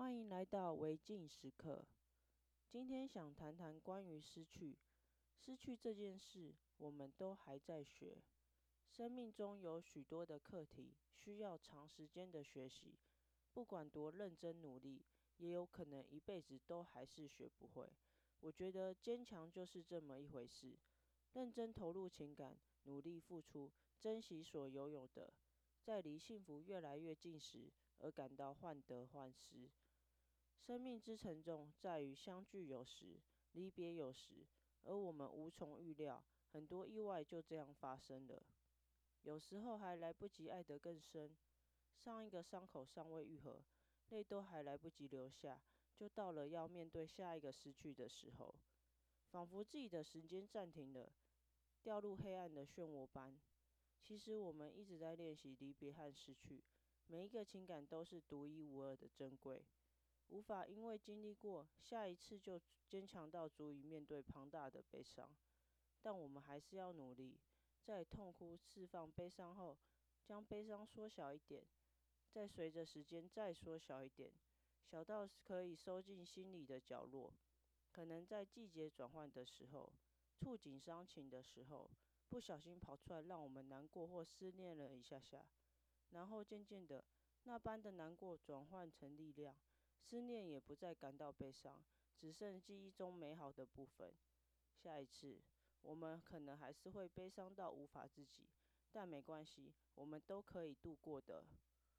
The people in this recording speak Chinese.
欢迎来到违禁时刻。今天想谈谈关于失去。失去这件事，我们都还在学。生命中有许多的课题，需要长时间的学习。不管多认真努力，也有可能一辈子都还是学不会。我觉得坚强就是这么一回事。认真投入情感，努力付出，珍惜所拥有的，在离幸福越来越近时，而感到患得患失。生命之沉重在于相聚有时，离别有时，而我们无从预料，很多意外就这样发生了。有时候还来不及爱得更深，上一个伤口尚未愈合，泪都还来不及流下，就到了要面对下一个失去的时候，仿佛自己的时间暂停了。掉入黑暗的漩涡般。其实我们一直在练习离别和失去，每一个情感都是独一无二的珍贵，无法因为经历过下一次就坚强到足以面对庞大的悲伤。但我们还是要努力，在痛哭释放悲伤后，将悲伤缩小一点，再随着时间再缩小一点，小到可以收进心里的角落。可能在季节转换的时候。触景伤情的时候，不小心跑出来，让我们难过或思念了一下下，然后渐渐的，那般的难过转换成力量，思念也不再感到悲伤，只剩记忆中美好的部分。下一次，我们可能还是会悲伤到无法自己，但没关系，我们都可以度过的。